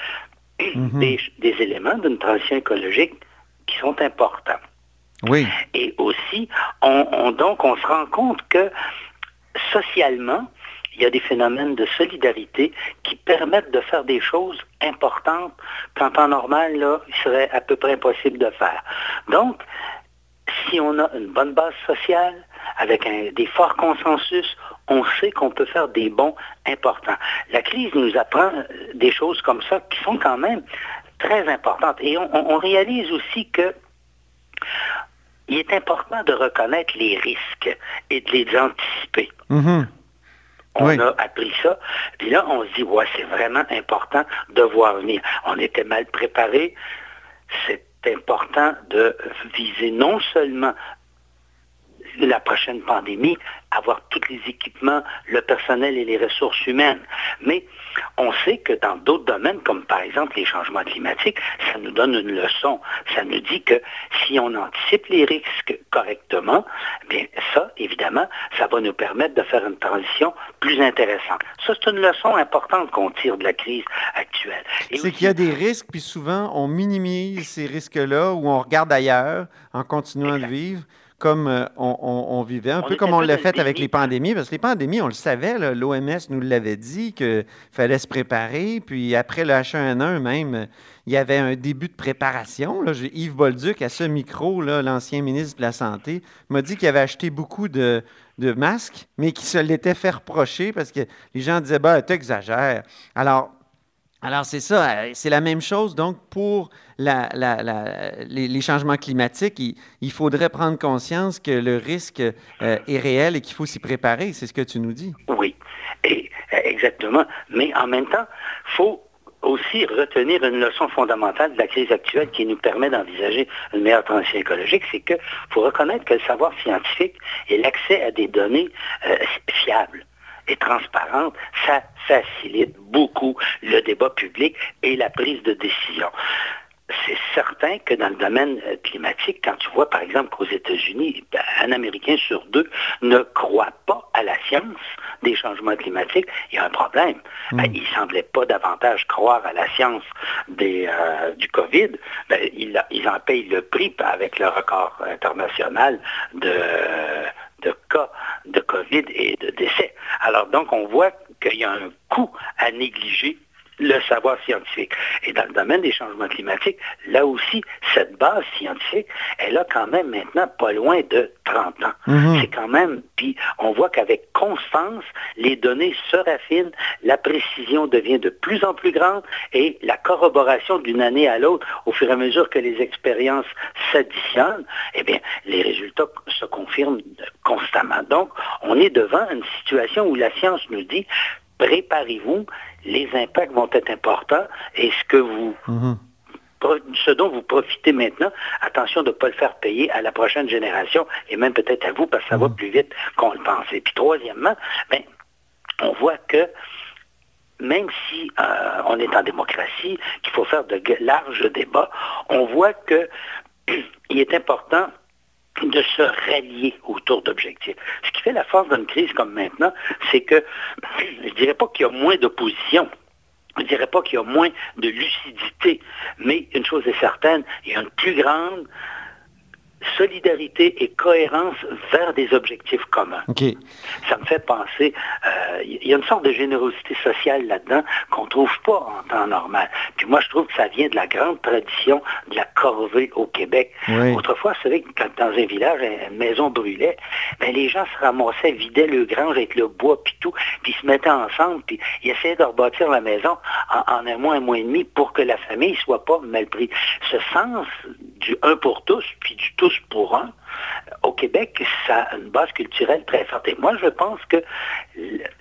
Mhm. des, des, éléments d'une transition écologique qui sont importants. Oui. Et aussi, on, donc, on se rend compte que socialement, il y a des phénomènes de solidarité qui permettent de faire des choses importantes qu'en temps normal, là, il serait à peu près impossible de faire. Donc, si on a une bonne base sociale, avec des forts consensus, on sait qu'on peut faire des bons importants. La crise nous apprend des choses comme ça qui sont quand même très importantes. Et on, réalise aussi que il est important de reconnaître les risques et de les anticiper. Mm-hmm. On a appris ça. Puis là, on se dit, ouais, c'est vraiment important de voir venir. On était mal préparé. C'est important de viser non seulement la prochaine pandémie, avoir tous les équipements, le personnel et les ressources humaines. Mais on sait que dans d'autres domaines, comme par exemple les changements climatiques, ça nous donne une leçon. Ça nous dit que si on anticipe les risques correctement, bien ça, évidemment, ça va nous permettre de faire une transition plus intéressante. Ça, c'est une leçon importante qu'on tire de la crise actuelle. C'est qu'il y a des risques, puis souvent, on minimise ces risques-là ou on regarde ailleurs en continuant de vivre comme euh, on, vivait, un peu comme on l'a fait avec les pandémies, parce que les pandémies, on le savait, l'OMS nous l'avait dit qu'il fallait se préparer, puis après le H1N1 même, il y avait un début de préparation. Yves Bolduc, à ce micro, l'ancien ministre de la Santé, m'a dit qu'il avait acheté beaucoup de, masques, mais qu'il se l'était fait reprocher parce que les gens disaient, bah, tu exagères. Alors, alors, c'est ça, euh, c'est la même chose. Donc, pour les, changements climatiques, il, faudrait prendre conscience que le risque euh, est réel et qu'il faut s'y préparer. C'est ce que tu nous dis. Oui, euh, exactement. Mais en même temps, il faut aussi retenir une leçon fondamentale de la crise actuelle qui nous permet d'envisager une meilleure transition écologique, c'est qu'il faut reconnaître que le savoir scientifique et l'accès à des données fiables et transparente, ça facilite beaucoup le débat public et la prise de décision c'est certain que dans le domaine euh, climatique, quand tu vois par exemple qu'aux États-Unis, ben, un Américain sur deux ne croit pas à la science des changements climatiques, il y a un problème. Ben, il ne semblait pas davantage croire à la science euh, du COVID. Ben, ils, en payent le prix avec le record international de, de cas de COVID et de décès. Alors donc, on voit qu'il y a un coût à négliger le savoir scientifique. Et dans le domaine des changements climatiques, là aussi, cette base scientifique, elle a quand même maintenant pas loin de 30 ans. Mhm. C'est quand même, puis on voit qu'avec constance, les données se raffinent, la précision devient de plus en plus grande et la corroboration d'une année à l'autre, au fur et à mesure que les expériences s'additionnent, eh bien, les résultats se confirment constamment. Donc, on est devant une situation où la science nous dit, préparez-vous, les impacts vont être importants et ce que vous Mhm. ce dont vous profitez maintenant, attention de ne pas le faire payer à la prochaine génération et même peut-être à vous parce que ça va plus vite qu'on le pense. Et puis troisièmement, ben, on voit que même si euh, on est en démocratie, qu'il faut faire de larges débats, on voit que il est important de se rallier autour d'objectifs. Ce qui fait la force d'une crise comme maintenant, c'est que je ne dirais pas qu'il y a moins d'opposition. Je ne dirais pas qu'il y a moins de lucidité, mais une chose est certaine, il y a une plus grande solidarité et cohérence vers des objectifs communs. Ça me fait penser, euh, il y a une sorte de générosité sociale là-dedans qu'on ne trouve pas en temps normal. Puis moi, je trouve que ça vient de la grande tradition de la corvée au Québec. Oui. Autrefois, c'est vrai que quand dans un village, une maison brûlait, ben, les gens se ramassaient, vidaient le grange avec le bois puis tout, puis se mettaient ensemble, puis ils essayaient de rebâtir la maison en, en un mois, un mois et demi pour que la famille soit pas mal prise. Ce sens du un pour tous, puis du tous pour un, au Québec, ça a une base culturelle très forte. Et moi, je pense que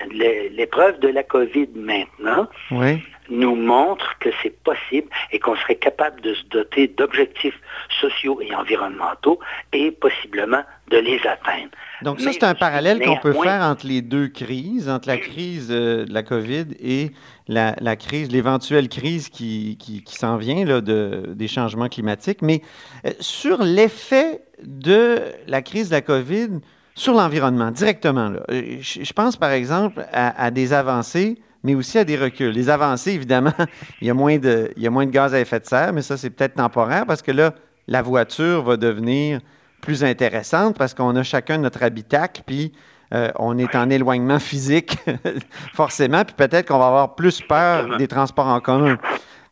l'épreuve de la COVID maintenant Oui. nous montre que c'est possible et qu'on serait capable de se doter d'objectifs sociaux et environnementaux et possiblement de les atteindre. Donc ça, c'est un parallèle qu'on peut faire entre les deux crises, entre la crise euh, de la COVID et la, crise, l'éventuelle crise qui, qui, s'en vient là, de, des changements climatiques. Mais euh, sur l'effet de la crise de la COVID sur l'environnement, directement, là, euh, je, je pense par exemple à, à des avancées mais aussi à des reculs. Les avancées, évidemment, il y, a moins de, il y a moins de gaz à effet de serre, mais ça, c'est peut-être temporaire parce que là, la voiture va devenir plus intéressante parce qu'on a chacun notre habitacle, puis euh, on est en éloignement physique, forcément, puis peut-être qu'on va avoir plus peur des transports en commun.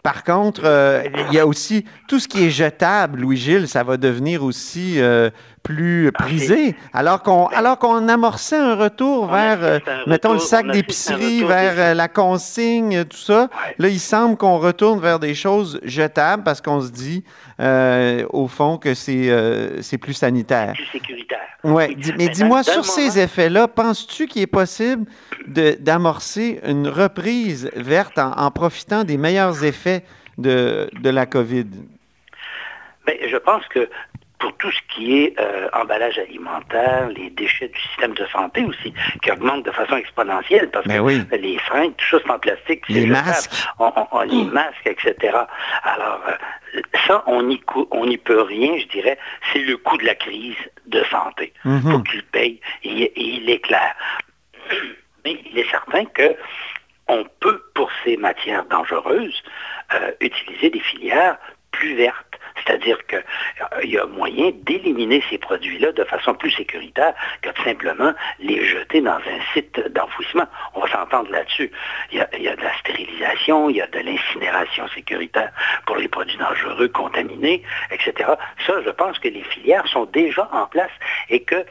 Par contre, euh, il y a aussi tout ce qui est jetable, Louis-Gilles, ça va devenir aussi euh, plus prisé. Alors qu'on alors qu'on amorçait un retour vers, euh, mettons, le sac d'épicerie, vers des- euh, la consigne, tout ça. Là, il semble qu'on retourne vers des choses jetables parce qu'on se dit, euh, au fond, que c'est euh, c'est plus sanitaire. plus sécuritaire. Ouais, dis- mais dis-moi, sur ces effets-là, penses-tu qu'il est possible d'amorcer une reprise verte en, en profitant des meilleurs effets de, de la COVID? Ben, je pense que pour tout ce qui est euh, emballage alimentaire, les déchets du système de santé aussi, qui augmentent de façon exponentielle, parce Ben que oui. les fringues, tout ça c'est en plastique, Les masques. On- on- on- les masques, etc. Alors, euh, ça, on n'y on peut rien, je dirais, c'est le coût de la crise de santé. Mhm. faut qu'il paye, et, et il est clair. Mais il est certain que on peut, pour ces matières dangereuses, euh, utiliser des filières plus vertes. C'est-à-dire qu'il y a moyen d'éliminer ces produits-là de façon plus sécuritaire que de simplement les jeter dans un site d'enfouissement. On va s'entendre là-dessus. Il y, a, il y a de la stérilisation, il y a de l'incinération sécuritaire pour les produits dangereux, contaminés, etc. Ça, je pense que les filières sont déjà en place et que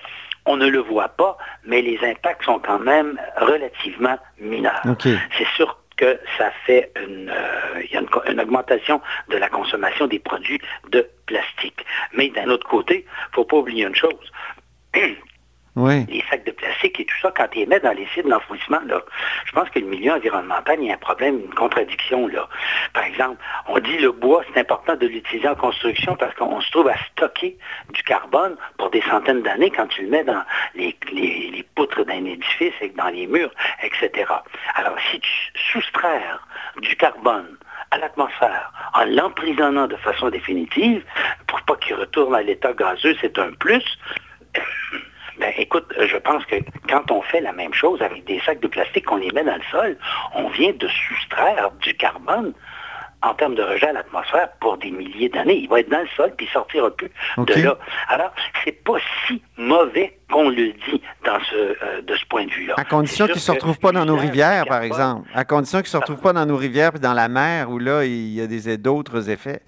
on ne le voit pas, mais les impacts sont quand même relativement mineurs. C'est sûr que ça fait une, euh, y a une augmentation de la consommation des produits de plastique. Mais d'un autre côté, il ne faut pas oublier une chose. Les sacs de plastique et tout ça, quand ils les mettent dans les sites d'enfouissement, je pense que le milieu environnemental, il y a un problème, une contradiction. Là. Par exemple, on dit le bois, c'est important de l'utiliser en construction parce qu'on se trouve à stocker du carbone pour des centaines d'années quand tu le mets dans les, les- les poutres d'un édifice et dans les murs, etc. Alors, si tu soustraires du carbone à l'atmosphère en l'emprisonnant de façon définitive, pour pas qu'il retourne à l'état gazeux, c'est un plus. Ben, écoute, je pense que quand on fait la même chose avec des sacs de plastique, qu'on les met dans le sol, on vient de soustraire du carbone en termes de rejet à l'atmosphère pour des milliers d'années. Il va être dans le sol puis il sortira plus OK. de là. Alors, c'est pas si mauvais qu'on le dit dans ce, euh, de ce point de vue-là. À condition qu'ils ne se retrouvent pas dans nos rivières, par exemple. À condition qu'ils ne se retrouvent pas dans nos rivières et dans la mer, où là, il y a d'autres effets.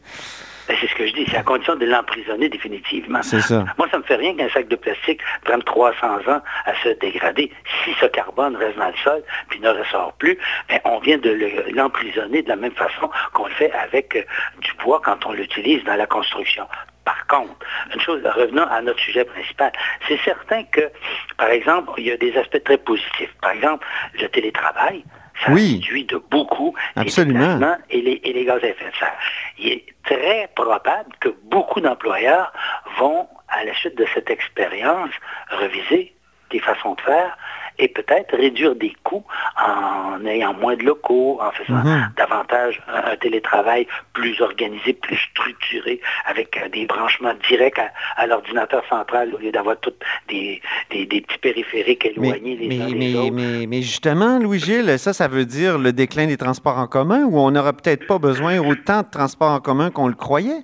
Ben, c'est ce que je dis, c'est à condition de l'emprisonner définitivement. C'est ça. Moi, ça me fait rien qu'un sac de plastique prenne 300 ans à se dégrader. Si ce carbone reste dans le sol puis ne ressort plus, ben, on vient de le- l'emprisonner de la même façon qu'on le fait avec euh, du bois quand on l'utilise dans la construction. Par contre, une chose, revenons à notre sujet principal, c'est certain que, par exemple, il y a des aspects très positifs. Par exemple, le télétravail, ça Oui. réduit de beaucoup les Absolument. déplacements et les, et les gaz à effet de serre. Il est très probable que beaucoup d'employeurs vont, à la suite de cette expérience, reviser des façons de faire et peut-être réduire des coûts en ayant moins de locaux, en faisant Mhm. davantage un, un télétravail plus organisé, plus structuré, avec euh, des branchements directs à, à l'ordinateur central au lieu d'avoir tous des, des- des petits périphériques Mais, éloignés les uns des mais, autres. mais, mais justement, Louis-Gilles, ça, ça veut dire le déclin des transports en commun ou on n'aura peut-être pas besoin autant de transports en commun qu'on le croyait?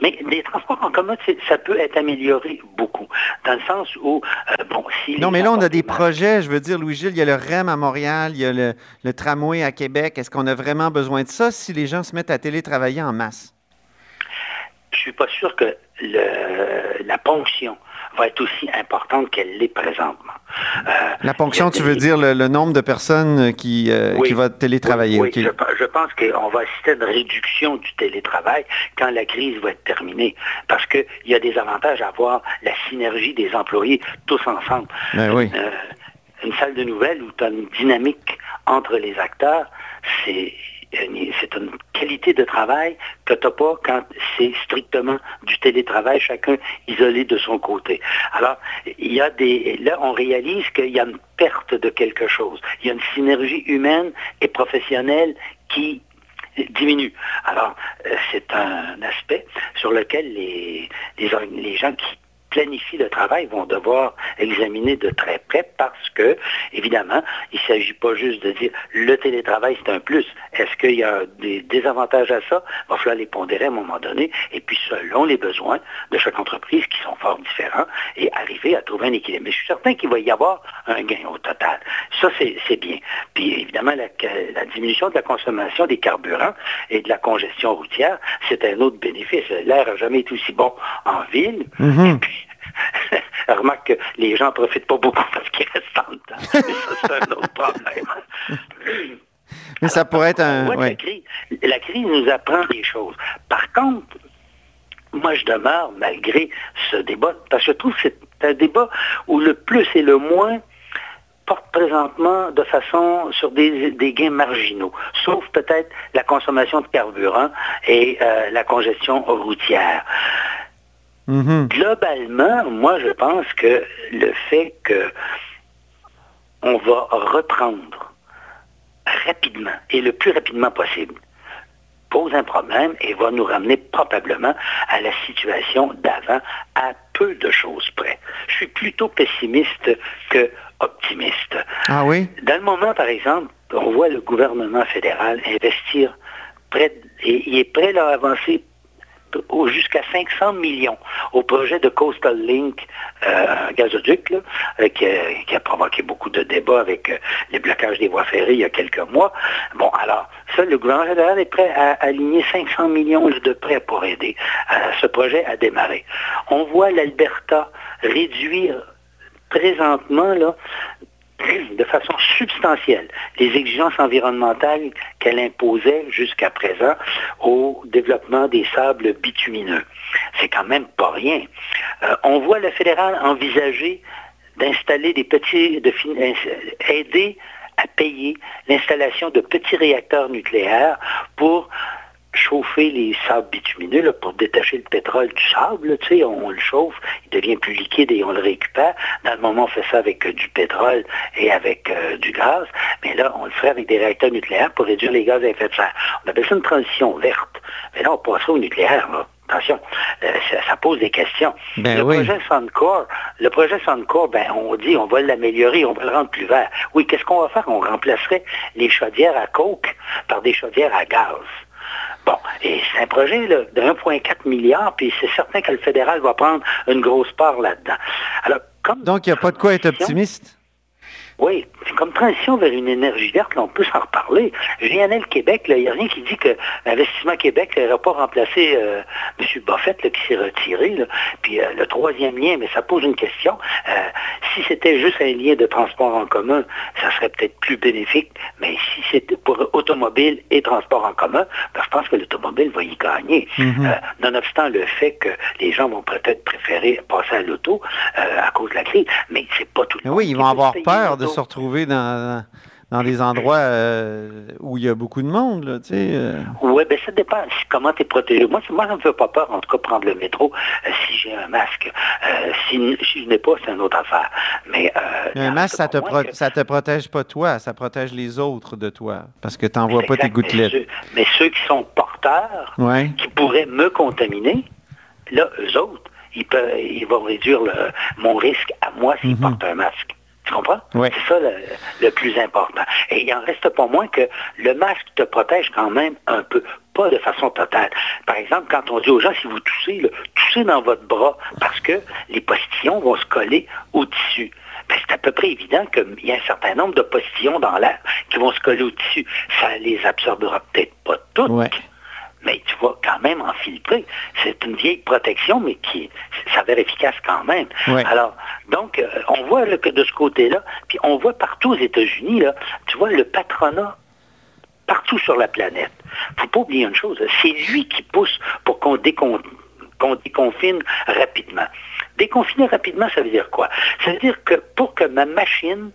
Mais les transports en commun, ça peut être amélioré beaucoup, dans le sens où, euh, bon, si... Non, mais là, on a des projets. Je veux dire, Louis-Gilles, il y a le REM à Montréal, il y a le, le tramway à Québec. Est-ce qu'on a vraiment besoin de ça si les gens se mettent à télétravailler en masse? Je suis pas sûr que le- la ponction va être aussi importante qu'elle l'est présentement. Euh, La ponction, tu veux dire le, le nombre de personnes qui, euh, Oui. qui va télétravailler? Oui, je, pe- je pense qu'on va assister à une réduction du télétravail quand la crise va être terminée. Parce qu'il y a des avantages à avoir la synergie des employés tous ensemble. Ben oui. Euh, une salle de nouvelles où tu as une dynamique entre les acteurs, c'est c'est une qualité de travail que tu n'as pas quand c'est strictement du télétravail, chacun isolé de son côté. Alors, il y a des. Là, on réalise qu'il y a une perte de quelque chose. Il y a une synergie humaine et professionnelle qui diminue. Alors, euh, c'est un aspect sur lequel les, les, gens qui planifient le travail vont devoir examiner de très près parce que, évidemment, il ne s'agit pas juste de dire le télétravail, c'est un plus. Est-ce qu'il y a des désavantages à ça? Il va falloir les pondérer à un moment donné, et puis selon les besoins de chaque entreprise qui sont arriver à trouver un équilibre. Mais je suis certain qu'il va y avoir un gain au total. Ça, c'est bien. Puis évidemment, la, la diminution de la consommation des carburants et de la congestion routière, c'est un autre bénéfice. L'air n'a jamais été aussi bon en ville. Mhm. Remarque que les gens ne profitent pas beaucoup parce qu'ils restent en dedans. Mais ça, c'est un autre problème. Mais ça pourrait être un. la, crise, la crise nous apprend des choses. Par contre, moi, je demeure, malgré ce débat, parce que je trouve que c'est un débat où le plus et le moins portent présentement de façon sur des, des gains marginaux, sauf peut-être la consommation de carburant et euh, la congestion routière. Mhm. Globalement, moi, je pense que le fait que on va reprendre rapidement et le plus rapidement possible pose un problème et va nous ramener probablement à la situation d'avant à peu de choses près. Je suis plutôt pessimiste que optimiste. Ah oui? Dans le moment, par exemple, on voit le gouvernement fédéral investir près, de- et il est prêt à avancer jusqu'à 500 millions au projet de Coastal Link euh, gazoduc là, euh, qui, a, qui a provoqué beaucoup de débats avec euh, les blocages des voies ferrées il y a quelques mois. Bon, alors, ça, le gouvernement fédéral est prêt à aligner 500 millions de prêts pour aider euh, ce projet à démarrer. On voit l'Alberta réduire présentement de façon substantielle les exigences environnementales qu'elle imposait jusqu'à présent au développement des sables bitumineux. C'est quand même pas rien. Euh, on voit le fédéral envisager d'installer des petits, de fin- aider à payer l'installation de petits réacteurs nucléaires pour chauffer les sables bitumineux là, pour détacher le pétrole du sable. là, tu sais, on, on le chauffe, il devient plus liquide et on le récupère. Dans le moment, on fait ça avec euh, du pétrole et avec euh, du gaz. Mais là, on le ferait avec des réacteurs nucléaires pour réduire les gaz à effet de serre. On appelle ça une transition verte. Mais là, on passerait au nucléaire. Là. Attention, euh, ça, ça pose des questions. Ben le oui. projet Suncor, le projet ben, on dit on va l'améliorer, on va le rendre plus vert. Oui, qu'est-ce qu'on va faire? On remplacerait les chaudières à coke par des chaudières à gaz. Bon, et c'est un projet là, de 1,4 milliard, puis c'est certain que le fédéral va prendre une grosse part là-dedans. Alors, comme Donc, il n'y a pas de quoi être optimiste? Oui, c'est comme transition vers une énergie verte, là, on peut s'en reparler. le Québec, il n'y a rien qui dit que l'Investissement Québec n'aurait pas remplacé euh, M. Buffett là, qui s'est retiré. Là. Puis euh, le troisième lien, mais ça pose une question. Euh, si c'était juste un lien de transport en commun, ça serait peut-être plus bénéfique, mais si c'était pour automobile et transport en commun, ben, je pense que l'automobile va y gagner. Mhm. nonobstant le fait que les gens vont peut-être préférer passer à l'auto à cause de la crise, mais c'est pas tout le Oui, ils vont avoir peur de se retrouver dans, dans des endroits euh, où il y a beaucoup de monde, là, tu sais. Euh. Oui, bien ça dépend comment tu es protégé. Moi, moi, ça ne me fait pas peur, en tout cas, prendre le métro euh, si j'ai un masque. si, je n'ai pas, c'est une autre affaire. Mais, un masque, ça te, te protège pas toi, ça protège les autres de toi, parce que tu n'envoies pas tes gouttelettes. Mais ceux, qui sont porteurs, qui pourraient me contaminer, là, eux autres, ils, peuvent, ils vont réduire mon risque à moi s'ils mm-hmm. portent un masque. Tu comprends? C'est ça le, plus important. Et il en reste pas moins que le masque te protège quand même un peu, pas de façon totale. Par exemple, quand on dit aux gens, si vous toussez, toussez dans votre bras parce que les postillons vont se coller au tissu. Ben, c'est à peu près évident qu'il y a un certain nombre de postillons dans l'air qui vont se coller au tissu. Ça les absorbera peut-être pas toutes mais tu vas quand même en filtrer. C'est une vieille protection, mais qui s'avère efficace quand même. Alors, donc, euh, on voit que de ce côté-là, puis on voit partout aux États-Unis, là, tu vois, le patronat partout sur la planète. Il ne faut pas oublier une chose, c'est lui qui pousse pour qu'on déconfine rapidement. Déconfiner rapidement, ça veut dire quoi? Ça veut dire que pour que ma machine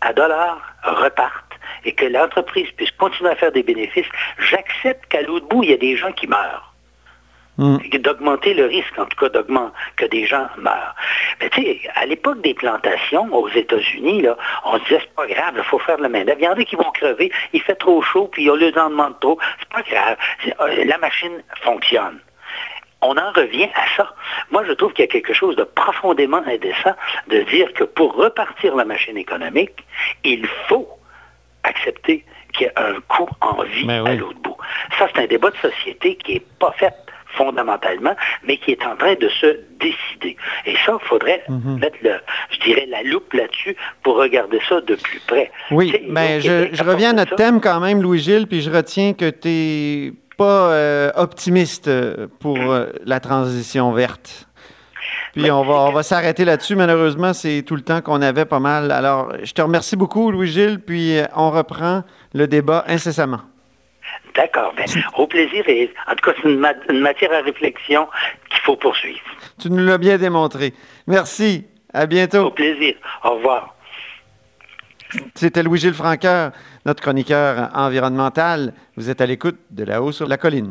à dollars reparte, et que l'entreprise puisse continuer à faire des bénéfices, j'accepte qu'à l'autre bout, il y a des gens qui meurent. Hmm. D'augmenter le risque, en tout cas, d'augmenter que des gens meurent. Mais tu sais, à l'époque des plantations aux États-Unis, là, on se disait c'est pas grave, il faut faire la main. Il y en a qui vont crever, il fait trop chaud, puis on leur en demande trop. C'est pas grave. Euh, la machine fonctionne on en revient à ça. Moi, je trouve qu'il y a quelque chose de profondément indécent de dire que pour repartir la machine économique, il faut accepter qu'il y a un coût en vie ben à l'autre bout. Ça, c'est un débat de société qui n'est pas fait fondamentalement, mais qui est en train de se décider. Et ça, il faudrait mhm. mettre, le, je dirais, la loupe là-dessus pour regarder ça de plus près. Oui, mais ben, je, reviens à notre thème quand même, Louis-Gilles, puis je retiens que tu n'es pas euh, optimiste pour euh, la transition verte. Puis on va, on va s'arrêter là-dessus. Malheureusement, c'est tout le temps qu'on avait pas mal. Alors, je te remercie beaucoup, Louis-Gilles, puis euh, on reprend le débat incessamment. D'accord. Ben, au plaisir. Et, en tout cas, c'est une, matière à réflexion qu'il faut poursuivre. Tu nous l'as bien démontré. Merci. À bientôt. Au plaisir. Au revoir. C'était Louis-Gilles Franqueur, notre chroniqueur environnemental. Vous êtes à l'écoute de La Haut sur la colline.